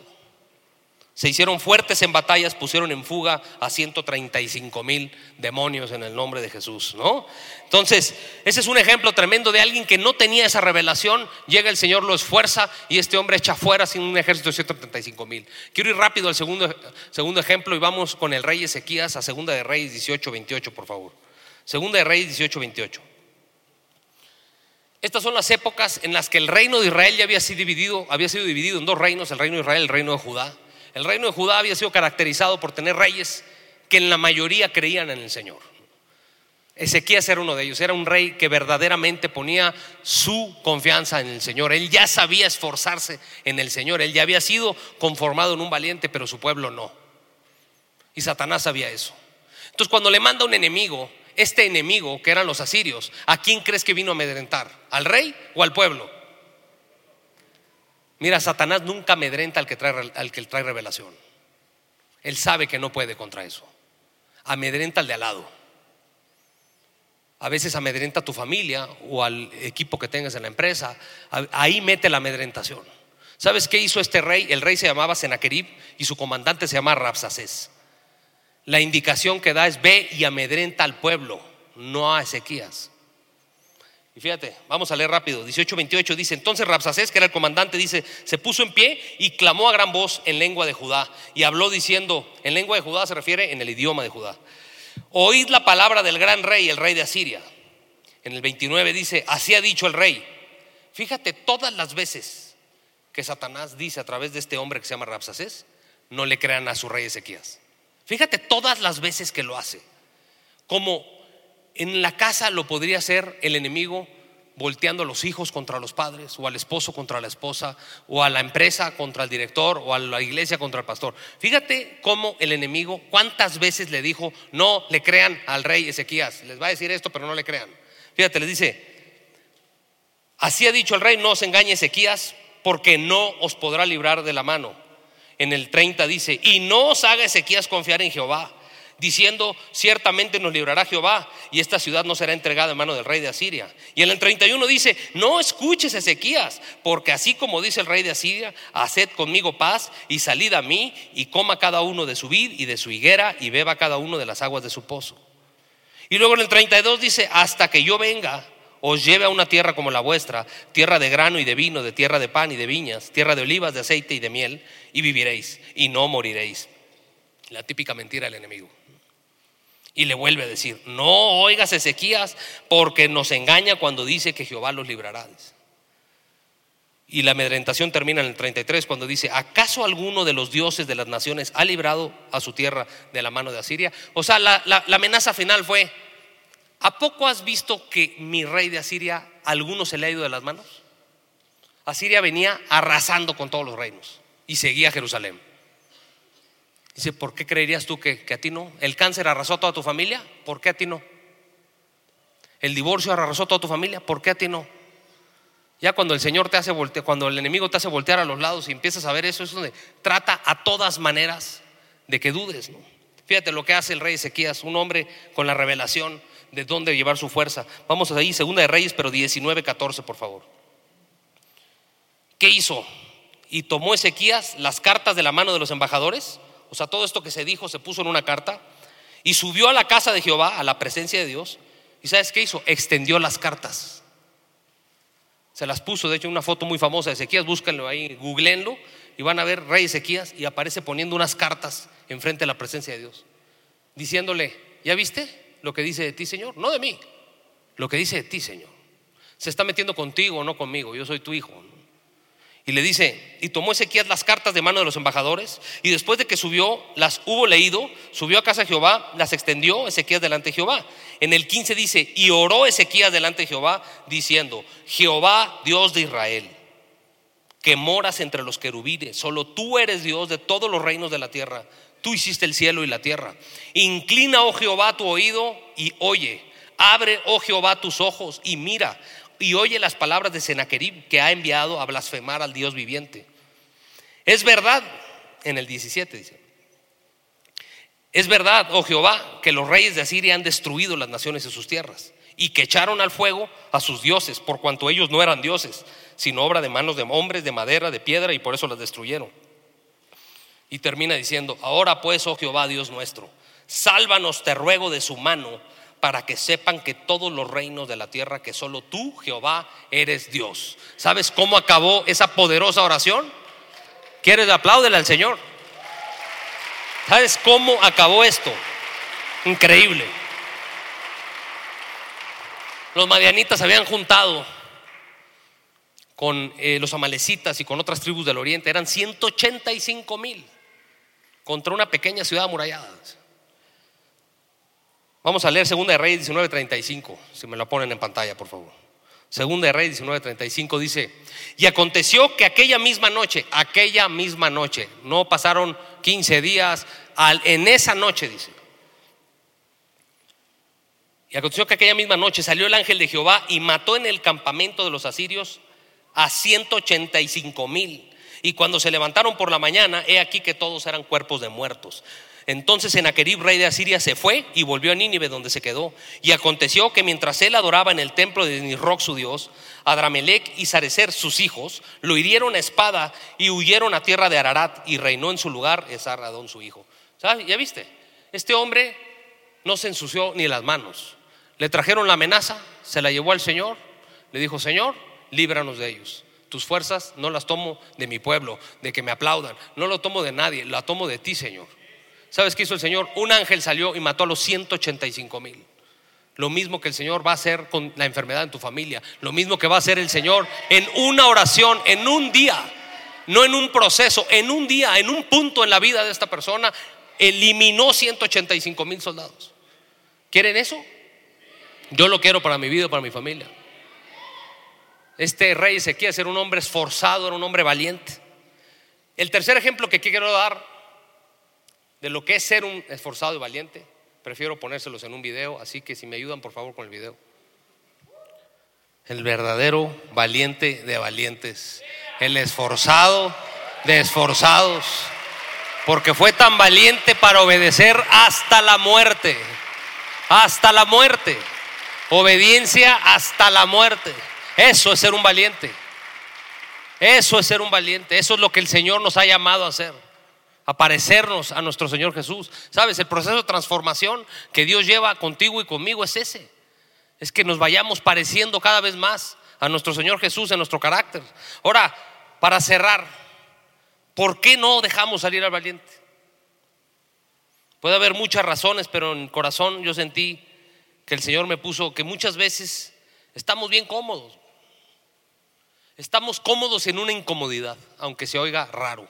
Se hicieron fuertes en batallas, pusieron en fuga a 135 mil demonios en el nombre de Jesús, ¿no? Entonces, ese es un ejemplo tremendo de alguien que no tenía esa revelación. Llega el Señor, lo esfuerza y este hombre echa fuera sin un ejército de 135 mil. Quiero ir rápido al segundo, segundo ejemplo y vamos con el rey Ezequías a Segunda de Reyes 18, 28, por favor. Segunda de Reyes 18, 28. Estas son las épocas en las que el reino de Israel ya había sido dividido, había sido dividido en dos reinos, el reino de Israel y el reino de Judá. El reino de Judá había sido caracterizado por tener reyes que en la mayoría creían en el Señor. Ezequías era uno de ellos, era un rey que verdaderamente ponía su confianza en el Señor. Él ya sabía esforzarse en el Señor, él ya había sido conformado en un valiente, pero su pueblo no. Y Satanás sabía eso. Entonces cuando le manda un enemigo, este enemigo, que eran los asirios, ¿a quién crees que vino a amedrentar? ¿Al rey o al pueblo? Mira, Satanás nunca amedrenta al que trae, al que trae revelación. Él sabe que no puede contra eso. Amedrenta al de al lado. A veces amedrenta a tu familia o al equipo que tengas en la empresa. Ahí mete la amedrentación. ¿Sabes qué hizo este rey? El rey se llamaba Senaquerib y su comandante se llama Rapsacés. La indicación que da es ve y amedrenta al pueblo, no a Ezequías. Y fíjate, vamos a leer rápido. 18:28 dice: Entonces Rapsacés, que era el comandante, dice: Se puso en pie y clamó a gran voz en lengua de Judá. Y habló diciendo: En lengua de Judá se refiere en el idioma de Judá. Oíd la palabra del gran rey, el rey de Asiria. En el 29 dice: Así ha dicho el rey. Fíjate todas las veces que Satanás dice a través de este hombre que se llama Rapsacés: No le crean a su rey Ezequías. Fíjate todas las veces que lo hace. Como en la casa lo podría hacer el enemigo volteando a los hijos contra los padres, o al esposo contra la esposa, o a la empresa contra el director, o a la iglesia contra el pastor. Fíjate cómo el enemigo, cuántas veces le dijo, no le crean al rey Ezequías. Les va a decir esto, pero no le crean. Fíjate, le dice, así ha dicho el rey, no os engañe Ezequías, porque no os podrá librar de la mano. En el 30 dice, y no os haga Ezequías confiar en Jehová diciendo, ciertamente nos librará Jehová y esta ciudad no será entregada en mano del rey de Asiria. Y en el 31 dice, no escuches Ezequías, porque así como dice el rey de Asiria, haced conmigo paz y salid a mí y coma cada uno de su vid y de su higuera y beba cada uno de las aguas de su pozo. Y luego en el 32 dice, hasta que yo venga, os lleve a una tierra como la vuestra, tierra de grano y de vino, de tierra de pan y de viñas, tierra de olivas, de aceite y de miel, y viviréis y no moriréis. La típica mentira del enemigo. Y le vuelve a decir, no oigas Ezequías porque nos engaña cuando dice que Jehová los librará. Y la amedrentación termina en el 33 cuando dice, ¿acaso alguno de los dioses de las naciones ha librado a su tierra de la mano de Asiria? O sea, la, la amenaza final fue, ¿a poco has visto que mi rey de Asiria, a alguno se le ha ido de las manos? Asiria venía arrasando con todos los reinos y seguía Jerusalén. Dice, ¿por qué creerías tú que, a ti no? ¿El cáncer arrasó a toda tu familia? ¿Por qué a ti no? ¿El divorcio arrasó a toda tu familia? ¿Por qué a ti no? Ya cuando el Señor te hace voltear, cuando el enemigo te hace voltear a los lados y empiezas a ver eso, es donde trata a todas maneras de que dudes. Fíjate lo que hace el rey Ezequías, un hombre con la revelación de dónde llevar su fuerza. Vamos ahí, segunda de Reyes, pero 19, 14, por favor. ¿Qué hizo? Y tomó Ezequías las cartas de la mano de los embajadores o sea, todo esto que se dijo se puso en una carta y subió a la casa de Jehová, a la presencia de Dios. ¿Y sabes qué hizo? Extendió las cartas. Se las puso, de hecho, una foto muy famosa de Ezequías, búsquenlo ahí, googleenlo y van a ver rey Ezequías y aparece poniendo unas cartas enfrente de la presencia de Dios, diciéndole, ¿ya viste lo que dice de ti, Señor? No de mí, lo que dice de ti, Señor. Se está metiendo contigo, no conmigo, yo soy tu hijo. Y le dice, y tomó Ezequías las cartas de mano de los embajadores, y después de que subió, las hubo leído, subió a casa de Jehová, las extendió Ezequías delante de Jehová. En el 15 dice, y oró Ezequías delante de Jehová, diciendo, Jehová, Dios de Israel, que moras entre los querubines, solo tú eres Dios de todos los reinos de la tierra, tú hiciste el cielo y la tierra. Inclina, oh Jehová, tu oído y oye. Abre, oh Jehová, tus ojos y mira y oye las palabras de Senaquerib que ha enviado a blasfemar al Dios viviente. Es verdad, en el 17 dice, es verdad, oh Jehová, que los reyes de Asiria han destruido las naciones y sus tierras y que echaron al fuego a sus dioses, por cuanto ellos no eran dioses, sino obra de manos de hombres, de madera, de piedra, y por eso las destruyeron. Y termina diciendo, ahora pues, oh Jehová, Dios nuestro, sálvanos, te ruego, de su mano para que sepan que todos los reinos de la tierra, que solo tú, Jehová, eres Dios. ¿Sabes cómo acabó esa poderosa oración? ¿Quieres apláudele al Señor? ¿Sabes cómo acabó esto? Increíble. Los madianitas habían juntado con eh, los amalecitas y con otras tribus del oriente. Eran 185 mil contra una pequeña ciudad amurallada. Vamos a leer Segunda de Reyes 19:35, si me lo ponen en pantalla, por favor. Segunda de Reyes 19:35 dice, y aconteció que aquella misma noche, aquella misma noche, no pasaron 15 días, en esa noche dice, y aconteció que aquella misma noche salió el ángel de Jehová y mató en el campamento de los asirios a 185 mil. Y cuando se levantaron por la mañana, he aquí que todos eran cuerpos de muertos. Entonces Senaquerib, rey de Asiria, se fue y volvió a Nínive, donde se quedó. Y aconteció que mientras él adoraba en el templo de Nisroch, su dios, Adramelech y Sarecer, sus hijos, lo hirieron a espada y huyeron a tierra de Ararat y reinó en su lugar Esarradón, su hijo. ¿Sabes? ¿Ya viste? Este hombre no se ensució ni las manos. Le trajeron la amenaza, se la llevó al Señor, le dijo, Señor, líbranos de ellos. Tus fuerzas no las tomo de mi pueblo, de que me aplaudan, no lo tomo de nadie, la tomo de ti, Señor. ¿Sabes qué hizo el Señor? Un ángel salió y mató a los 185 mil. Lo mismo que el Señor va a hacer con la enfermedad en tu familia. Lo mismo que va a hacer el Señor en una oración, en un día. No en un proceso, en un día, en un punto en la vida de esta persona. Eliminó 185 mil soldados. ¿Quieren eso? Yo lo quiero para mi vida, para mi familia. Este rey Ezequías era un hombre esforzado, era un hombre valiente. El tercer ejemplo que quiero dar de lo que es ser un esforzado y valiente, prefiero ponérselos en un video, así que si me ayudan por favor con el video. El verdadero valiente de valientes, el esforzado de esforzados, porque fue tan valiente para obedecer hasta la muerte, hasta la muerte, obediencia hasta la muerte. Eso es ser un valiente. Eso es ser un valiente. Eso es lo que el Señor nos ha llamado a hacer. A parecernos a nuestro Señor Jesús. Sabes, el proceso de transformación que Dios lleva contigo y conmigo es ese. Es que nos vayamos pareciendo cada vez más a nuestro Señor Jesús en nuestro carácter. Ahora, para cerrar, ¿por qué no dejamos salir al valiente? Puede haber muchas razones, pero en el corazón yo sentí que el Señor me puso que muchas veces estamos bien cómodos. Estamos cómodos en una incomodidad, aunque se oiga raro.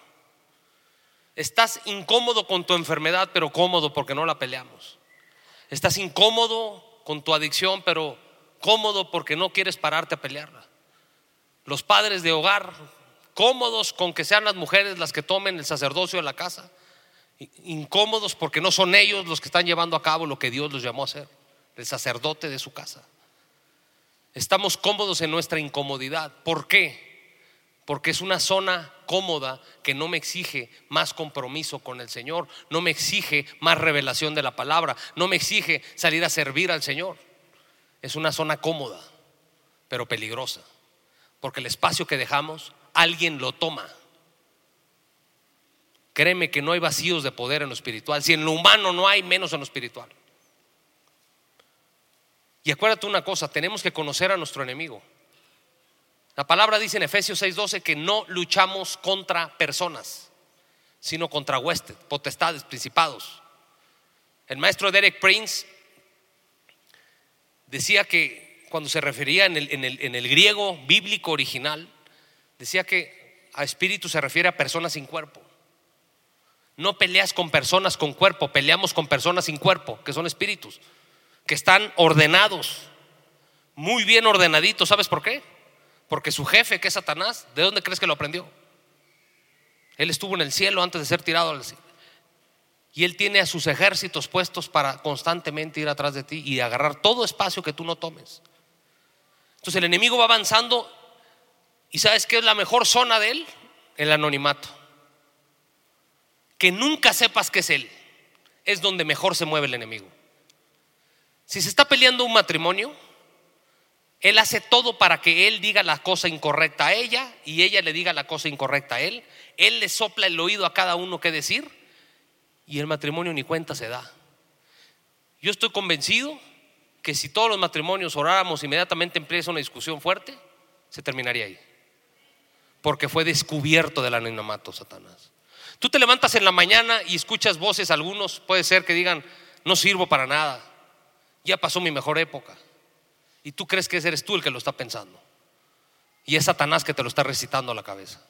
Estás incómodo con tu enfermedad, pero cómodo porque no la peleamos. Estás incómodo con tu adicción, pero cómodo porque no quieres pararte a pelearla. Los padres de hogar, cómodos con que sean las mujeres las que tomen el sacerdocio de la casa. Incómodos porque no son ellos los que están llevando a cabo lo que Dios los llamó a hacer, el sacerdote de su casa. Estamos cómodos en nuestra incomodidad. ¿Por qué? Porque es una zona cómoda que no me exige más compromiso con el Señor, no me exige más revelación de la palabra, no me exige salir a servir al Señor. Es una zona cómoda, pero peligrosa, porque el espacio que dejamos, alguien lo toma. Créeme que no hay vacíos de poder en lo espiritual. Si en lo humano no hay, menos en lo espiritual. Y acuérdate una cosa, tenemos que conocer a nuestro enemigo. La palabra dice en Efesios 6:12 que no luchamos contra personas, sino contra huestes, potestades, principados. El maestro Derek Prince decía que cuando se refería en el, en el griego bíblico original, decía que a espíritu se refiere a personas sin cuerpo. No peleas con personas con cuerpo, peleamos con personas sin cuerpo, que son espíritus que están ordenados, muy bien ordenaditos. ¿Sabes por qué? Porque su jefe, que es Satanás, ¿de dónde crees que lo aprendió? Él estuvo en el cielo antes de ser tirado al cielo. Y él tiene a sus ejércitos puestos para constantemente ir atrás de ti y agarrar todo espacio que tú no tomes. Entonces el enemigo va avanzando y ¿sabes qué es la mejor zona de él? El anonimato. Que nunca sepas que es él. Es donde mejor se mueve el enemigo. Si se está peleando un matrimonio, él hace todo para que él diga la cosa incorrecta a ella y ella le diga la cosa incorrecta a él. Él le sopla el oído a cada uno que decir y el matrimonio ni cuenta se da. Yo estoy convencido que si todos los matrimonios oráramos inmediatamente empieza una discusión fuerte, se terminaría ahí. Porque fue descubierto del anonimato Satanás. Tú te levantas en la mañana y escuchas voces, algunos puede ser que digan, no sirvo para nada ya pasó mi mejor época. Y tú crees que eres tú el que lo está pensando. Y es Satanás que te lo está recitando a la cabeza.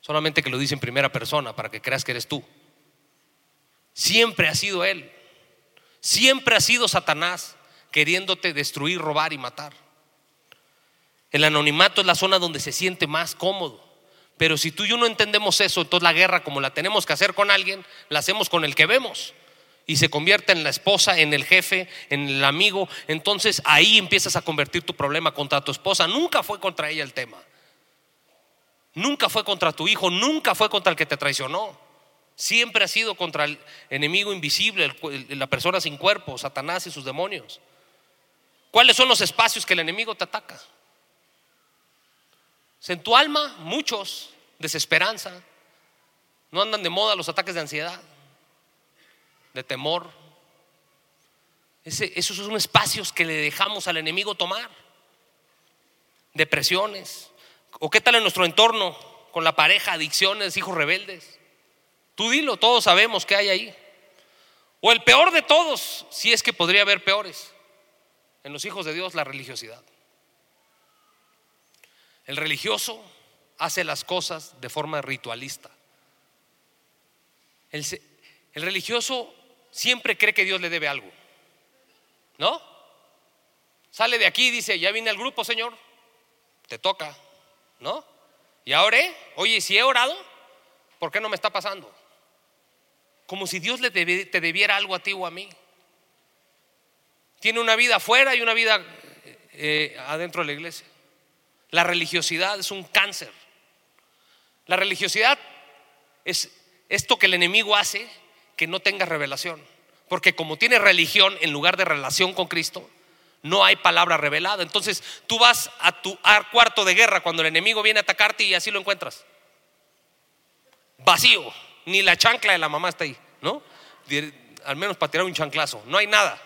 Solamente que lo dice en primera persona para que creas que eres tú. Siempre ha sido Él. Siempre ha sido Satanás queriéndote destruir, robar y matar. El anonimato es la zona donde se siente más cómodo. Pero si tú y yo no entendemos eso, entonces la guerra como la tenemos que hacer con alguien, la hacemos con el que vemos y se convierte en la esposa, en el jefe, en el amigo, entonces ahí empiezas a convertir tu problema contra tu esposa. Nunca fue contra ella el tema. Nunca fue contra tu hijo, nunca fue contra el que te traicionó. Siempre ha sido contra el enemigo invisible, la persona sin cuerpo, Satanás y sus demonios. ¿Cuáles son los espacios que el enemigo te ataca? En tu alma, muchos, desesperanza. No andan de moda los ataques de ansiedad de temor. esos son espacios que le dejamos al enemigo tomar. Depresiones. ¿O qué tal en nuestro entorno con la pareja, adicciones, hijos rebeldes? Tú dilo, todos sabemos que hay ahí. O el peor de todos, si es que podría haber peores, en los hijos de Dios, la religiosidad. El religioso hace las cosas de forma ritualista. El religioso siempre cree que Dios le debe algo. ¿No? Sale de aquí y dice, ya vine al grupo, Señor. te toca, ¿no? Y ahora, oye, si he orado, ¿por qué no me está pasando? Como si Dios le te debiera algo a ti o a mí. Tiene una vida afuera y una vida eh, adentro de la iglesia. La religiosidad es un cáncer. La religiosidad es esto que el enemigo hace que no tenga revelación. Porque como tiene religión en lugar de relación con Cristo, no hay palabra revelada. Entonces tú vas a tu cuarto de guerra cuando el enemigo viene a atacarte y así lo encuentras. Vacío. Ni la chancla de la mamá está ahí, ¿no? Al menos para tirar un chanclazo. No hay nada.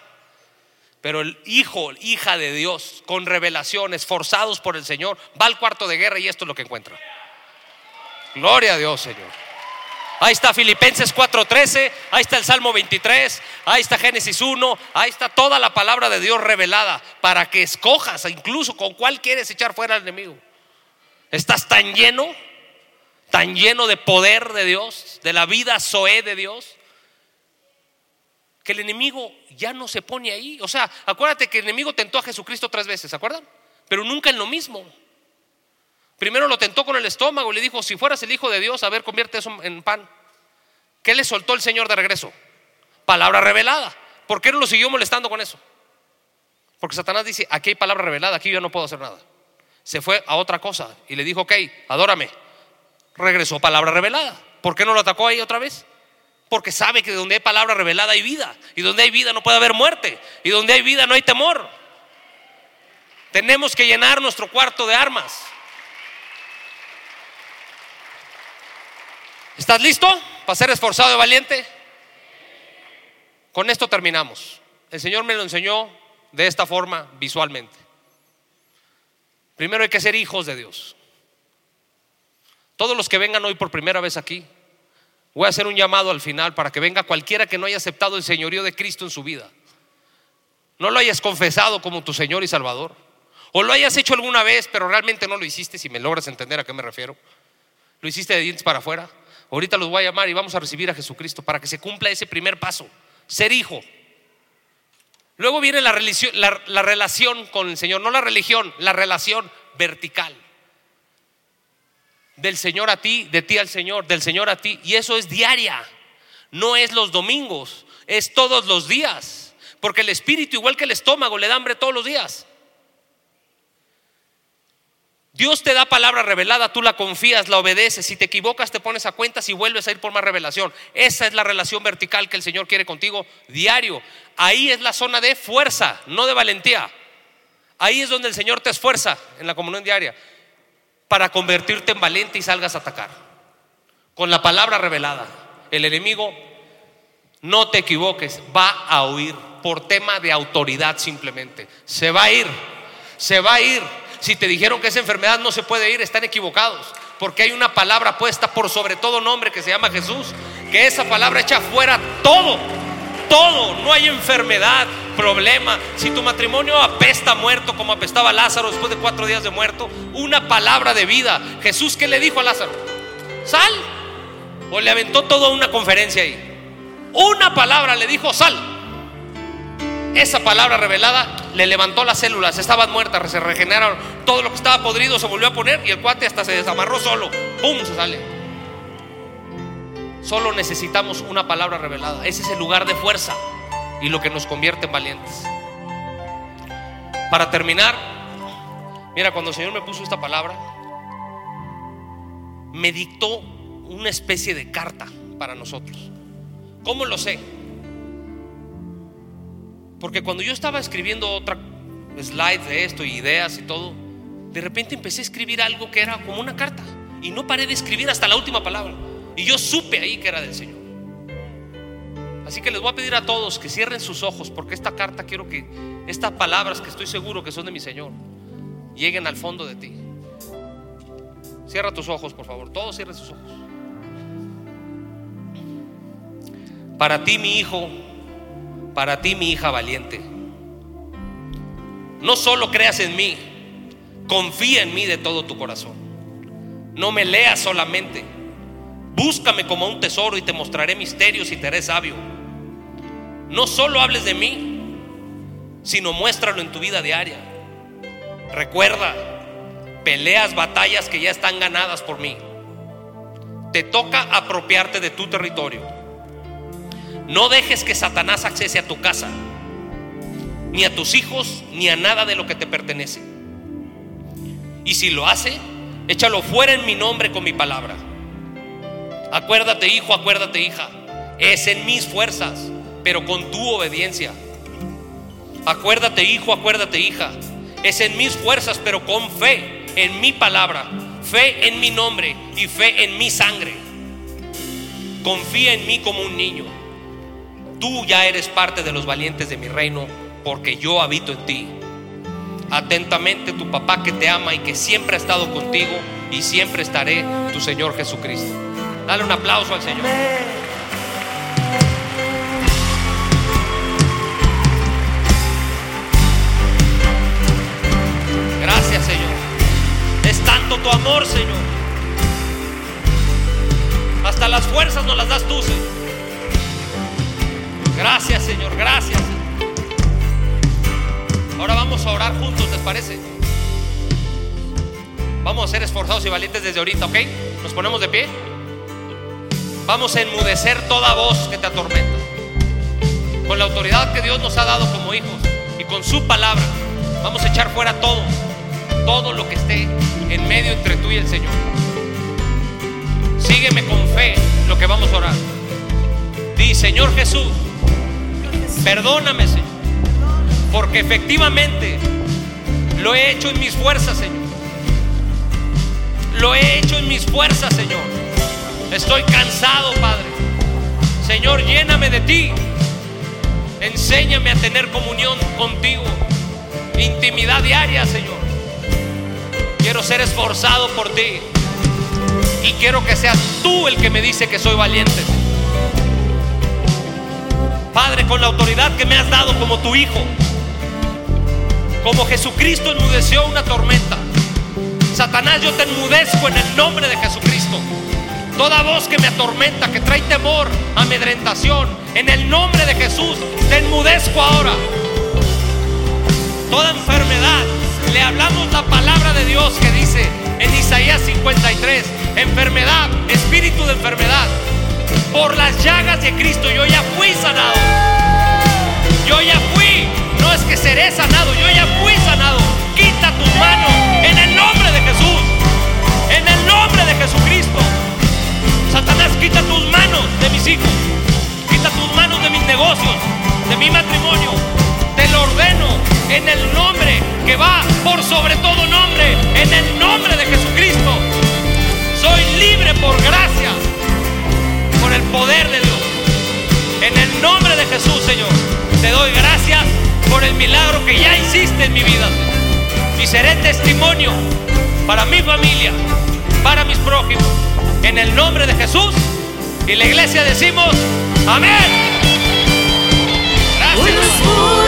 Pero el hijo, hija de Dios, con revelación, esforzados por el Señor, va al cuarto de guerra y esto es lo que encuentra. Gloria a Dios, Señor. Ahí está Filipenses 4:13, ahí está el Salmo 23, ahí está Génesis 1, ahí está toda la palabra de Dios revelada para que escojas incluso con cuál quieres echar fuera al enemigo. Estás tan lleno, tan lleno de poder de Dios, de la vida Zoé de Dios, que el enemigo ya no se pone ahí. O sea, acuérdate que el enemigo tentó a Jesucristo tres veces, ¿se acuerdan? Pero nunca en lo mismo. Primero lo tentó con el estómago, le dijo, si fueras el Hijo de Dios, a ver, convierte eso en pan. ¿Qué le soltó el Señor de regreso? Palabra revelada. ¿Por qué no lo siguió molestando con eso? Porque Satanás dice, aquí hay palabra revelada, aquí yo no puedo hacer nada. Se fue a otra cosa y le dijo, ok, adórame. Regresó palabra revelada. ¿Por qué no lo atacó ahí otra vez? Porque sabe que donde hay palabra revelada hay vida. Y donde hay vida no puede haber muerte. Y donde hay vida no hay temor. Tenemos que llenar nuestro cuarto de armas. ¿Estás listo para ser esforzado y valiente? Con esto terminamos. El Señor me lo enseñó de esta forma visualmente. Primero hay que ser hijos de Dios. Todos los que vengan hoy por primera vez aquí, voy a hacer un llamado al final para que venga cualquiera que no haya aceptado el señorío de Cristo en su vida. No lo hayas confesado como tu Señor y Salvador. O lo hayas hecho alguna vez, pero realmente no lo hiciste, si me logras entender a qué me refiero. Lo hiciste de dientes para afuera. Ahorita los voy a llamar y vamos a recibir a Jesucristo para que se cumpla ese primer paso, ser hijo. Luego viene la, la, relación con el Señor, no la religión, la relación vertical. Del Señor a ti, de ti al Señor, del Señor a ti. Y eso es diaria, no es los domingos, es todos los días. Porque el espíritu, igual que el estómago, le da hambre todos los días. Dios te da palabra revelada, tú la confías, la obedeces. Si te equivocas, te pones a cuentas y vuelves a ir por más revelación. Esa es la relación vertical que el Señor quiere contigo diario. Ahí es la zona de fuerza, no de valentía. Ahí es donde el Señor te esfuerza en la comunión diaria para convertirte en valiente y salgas a atacar. Con la palabra revelada. El enemigo, no te equivoques, va a huir por tema de autoridad simplemente. Se va a ir, se va a ir si te dijeron que esa enfermedad no se puede ir, están equivocados. Porque hay una palabra puesta por sobre todo nombre que se llama Jesús. Que esa palabra echa fuera todo. Todo. No hay enfermedad, problema. Si tu matrimonio apesta muerto como apestaba Lázaro después de cuatro días de muerto, una palabra de vida. Jesús, ¿qué le dijo a Lázaro? Sal. O le aventó toda una conferencia ahí. Una palabra le dijo, sal. Esa palabra revelada le levantó las células, estaban muertas, se regeneraron, todo lo que estaba podrido se volvió a poner y el cuate hasta se desamarró solo, ¡pum! se sale. Solo necesitamos una palabra revelada, ese es el lugar de fuerza y lo que nos convierte en valientes. Para terminar, mira, cuando el Señor me puso esta palabra, me dictó una especie de carta para nosotros. ¿Cómo lo sé? Porque cuando yo estaba escribiendo otra slide de esto y ideas y todo, de repente empecé a escribir algo que era como una carta. Y no paré de escribir hasta la última palabra. Y yo supe ahí que era del Señor. Así que les voy a pedir a todos que cierren sus ojos, porque esta carta quiero que estas palabras que estoy seguro que son de mi Señor lleguen al fondo de ti. Cierra tus ojos, por favor. Todos cierren sus ojos. Para ti, mi hijo, para ti, mi hija valiente. No solo creas en mí, confía en mí de todo tu corazón. No me leas solamente. Búscame como un tesoro y te mostraré misterios y te haré sabio. No solo hables de mí, sino muéstralo en tu vida diaria. Recuerda, Peleas batallas que ya están ganadas por mí. Te toca apropiarte de tu territorio. No dejes que Satanás accese a tu casa, ni a tus hijos, ni a nada de lo que te pertenece. Y si lo hace, échalo fuera en mi nombre con mi palabra. Acuérdate, hijo, acuérdate, hija. Es en mis fuerzas, pero con tu obediencia. Acuérdate, hijo, acuérdate, hija. Es en mis fuerzas, pero con fe en mi palabra, fe en mi nombre y fe en mi sangre. Confía en mí como un niño. Tú ya eres parte de los valientes de mi reino, porque yo habito en ti. Atentamente tu papá que te ama y que siempre ha estado contigo y siempre estaré, tu Señor Jesucristo. Dale un aplauso al Señor. Gracias, Señor. Es tanto tu amor, Señor. Hasta las fuerzas nos las das tú, Señor. Gracias, Señor. Gracias. Ahora vamos a orar juntos, ¿les parece? Vamos a ser esforzados y valientes desde ahorita, ¿ok? Nos ponemos de pie. Vamos a enmudecer toda voz que te atormenta. Con la autoridad que Dios nos ha dado como hijos y con su palabra, vamos a echar fuera todo, todo lo que esté en medio entre tú y el Señor. Sígueme con fe lo que vamos a orar. Di, Señor Jesús, perdóname, Señor, porque efectivamente lo he hecho en mis fuerzas, Señor. Lo he hecho en mis fuerzas, Señor. Estoy cansado, Padre. Señor, lléname de ti. Enséñame a tener comunión contigo. Intimidad diaria, Señor. Quiero ser esforzado por ti. Y quiero que seas tú el que me dice que soy valiente. Padre, con la autoridad que me has dado como tu hijo. Como Jesucristo enmudeció una tormenta. Satanás, yo te enmudezco en el nombre de Jesucristo. Toda voz que me atormenta, que trae temor, amedrentación, en el nombre de Jesús, te enmudezco ahora. Toda enfermedad, le hablamos la palabra de Dios que dice en Isaías 53, enfermedad, espíritu de enfermedad, por las llagas de Cristo yo ya fui sanado. Yo ya fui, no es que seré sanado, yo ya fui sanado. Quita tus manos en el nombre de Jesús, en el nombre de Jesucristo. Satanás, quita tus manos de mis hijos, quita tus manos de mis negocios, de mi matrimonio. Te lo ordeno en el nombre que va por sobre todo nombre, en el nombre de Jesucristo. Soy libre por gracia, por el poder de Dios. En el nombre de Jesús, Señor, te doy gracias por el milagro que ya hiciste en mi vida. Y seré testimonio para mi familia, para mis prójimos. En el nombre de Jesús. Y la iglesia decimos, amén. Gracias.